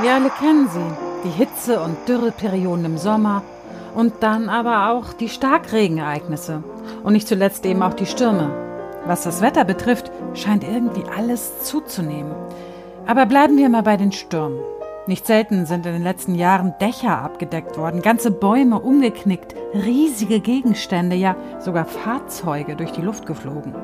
Wir alle kennen sie, die Hitze- und Dürreperioden im Sommer und dann aber auch die Starkregenereignisse und nicht zuletzt eben auch die Stürme. Was das Wetter betrifft, scheint irgendwie alles zuzunehmen. Aber bleiben wir mal bei den Stürmen. Nicht selten sind in den letzten Jahren Dächer abgedeckt worden, ganze Bäume umgeknickt, riesige Gegenstände, ja sogar Fahrzeuge durch die Luft geflogen.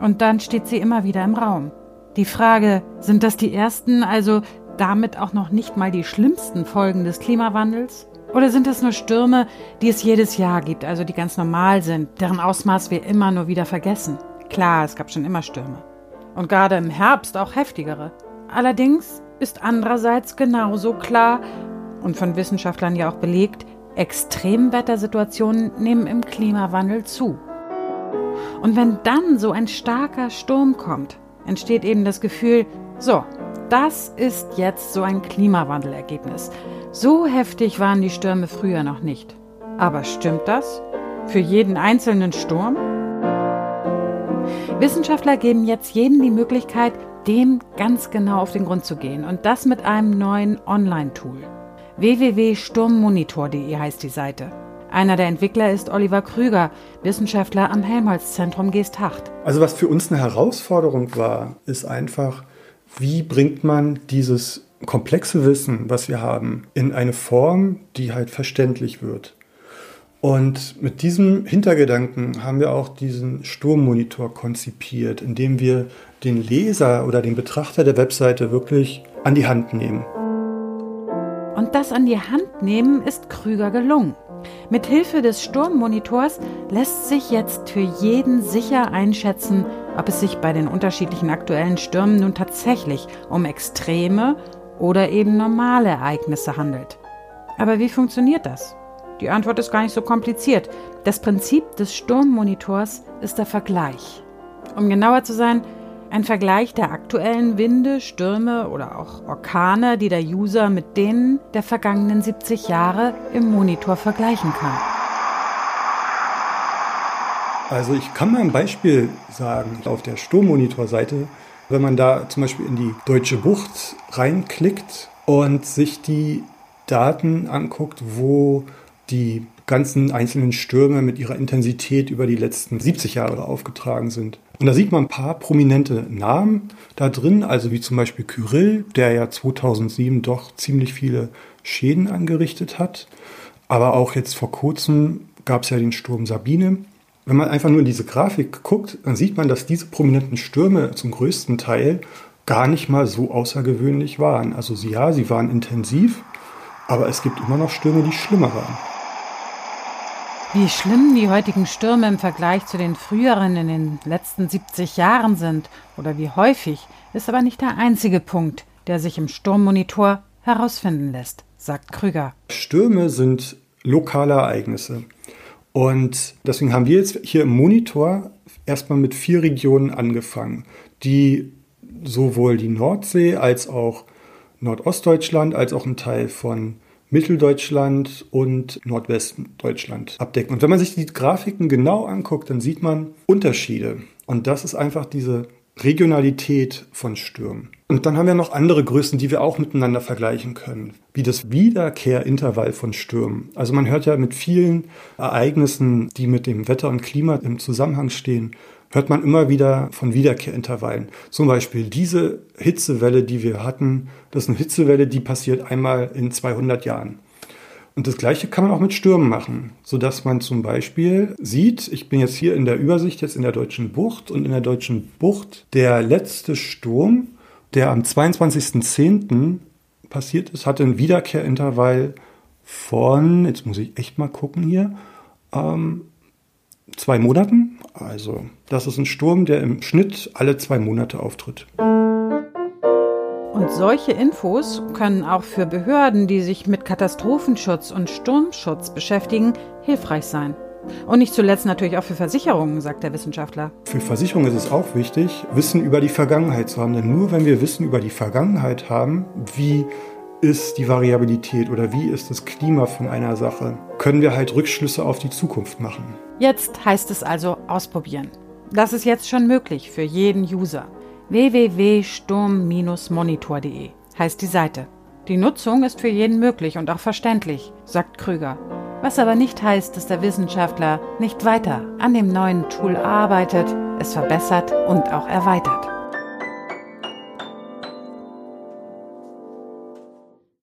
Und dann steht sie immer wieder im Raum. Die Frage, sind das die ersten, also damit auch noch nicht mal die schlimmsten Folgen des Klimawandels? Oder sind es nur Stürme, die es jedes Jahr gibt, also die ganz normal sind, deren Ausmaß wir immer nur wieder vergessen? Klar, es gab schon immer Stürme. Und gerade im Herbst auch heftigere. Allerdings ist andererseits genauso klar und von Wissenschaftlern ja auch belegt, Extremwettersituationen nehmen im Klimawandel zu. Und wenn dann so ein starker Sturm kommt, entsteht eben das Gefühl, so, das ist jetzt so ein Klimawandelergebnis. So heftig waren die Stürme früher noch nicht. Aber stimmt das? Für jeden einzelnen Sturm? Wissenschaftler geben jetzt jedem die Möglichkeit, dem ganz genau auf den Grund zu gehen und das mit einem neuen Online-Tool. www.sturmmonitor.de heißt die Seite. Einer der Entwickler ist Oliver Krüger, Wissenschaftler am Helmholtz-Zentrum Geesthacht. Also was für uns eine Herausforderung war, ist einfach, wie bringt man dieses komplexe Wissen, was wir haben, in eine Form, die halt verständlich wird. Und mit diesem Hintergedanken haben wir auch diesen Sturmmonitor konzipiert, indem wir den Leser oder den Betrachter der Webseite wirklich an die Hand nehmen. Und das an die Hand nehmen ist Krüger gelungen. Mit Hilfe des Sturmmonitors lässt sich jetzt für jeden sicher einschätzen, ob es sich bei den unterschiedlichen aktuellen Stürmen nun tatsächlich um extreme oder eben normale Ereignisse handelt. Aber wie funktioniert das? Die Antwort ist gar nicht so kompliziert. Das Prinzip des Sturmmonitors ist der Vergleich. Um genauer zu sein, ein Vergleich der aktuellen Winde, Stürme oder auch Orkane, die der User mit denen der vergangenen 70 Jahre im Monitor vergleichen kann. Also ich kann mal ein Beispiel sagen. Auf der Sturmmonitor-Seite, wenn man da zum Beispiel in die Deutsche Bucht reinklickt und sich die Daten anguckt, wo die ganzen einzelnen Stürme mit ihrer Intensität über die letzten 70 Jahre aufgetragen sind. Und da sieht man ein paar prominente Namen da drin, also wie zum Beispiel Kyrill, der ja 2007 doch ziemlich viele Schäden angerichtet hat. Aber auch jetzt vor kurzem gab es ja den Sturm Sabine. Wenn man einfach nur in diese Grafik guckt, dann sieht man, dass diese prominenten Stürme zum größten Teil gar nicht mal so außergewöhnlich waren. Also ja, sie waren intensiv, aber es gibt immer noch Stürme, die schlimmer waren. Wie schlimm die heutigen Stürme im Vergleich zu den früheren in den letzten 70 Jahren sind oder wie häufig, ist aber nicht der einzige Punkt, der sich im Sturmmonitor herausfinden lässt, sagt Krüger. Stürme sind lokale Ereignisse. Und deswegen haben wir jetzt hier im Monitor erstmal mit vier Regionen angefangen, die sowohl die Nordsee als auch Nordostdeutschland als auch ein Teil von Mitteldeutschland und Nordwesten Deutschland abdecken. Und wenn man sich die Grafiken genau anguckt, dann sieht man Unterschiede. Und das ist einfach diese Regionalität von Stürmen. Und dann haben wir noch andere Größen, die wir auch miteinander vergleichen können, wie das Wiederkehrintervall von Stürmen. Also man hört ja mit vielen Ereignissen, die mit dem Wetter und Klima im Zusammenhang stehen, hört man immer wieder von Wiederkehrintervallen. Zum Beispiel diese Hitzewelle, die wir hatten, das ist eine Hitzewelle, die passiert einmal in 200 Jahren. Und das Gleiche kann man auch mit Stürmen machen, sodass man zum Beispiel sieht, ich bin jetzt hier in der Übersicht, jetzt in der Deutschen Bucht und in der Deutschen Bucht, der letzte Sturm, der am 22.10. passiert ist, hatte ein Wiederkehrintervall von, jetzt muss ich echt mal gucken hier, ähm, zwei Monaten. Also das ist ein Sturm, der im Schnitt alle zwei Monate auftritt. Und solche Infos können auch für Behörden, die sich mit Katastrophenschutz und Sturmschutz beschäftigen, hilfreich sein. Und nicht zuletzt natürlich auch für Versicherungen, sagt der Wissenschaftler. Für Versicherungen ist es auch wichtig, Wissen über die Vergangenheit zu haben. Denn nur wenn wir Wissen über die Vergangenheit haben, wie ist die Variabilität oder wie ist das Klima von einer Sache, können wir halt Rückschlüsse auf die Zukunft machen. Jetzt heißt es also ausprobieren. Das ist jetzt schon möglich für jeden User. www.sturm-monitor.de heißt die Seite. Die Nutzung ist für jeden möglich und auch verständlich, sagt Krüger. Was aber nicht heißt, dass der Wissenschaftler nicht weiter an dem neuen Tool arbeitet, es verbessert und auch erweitert.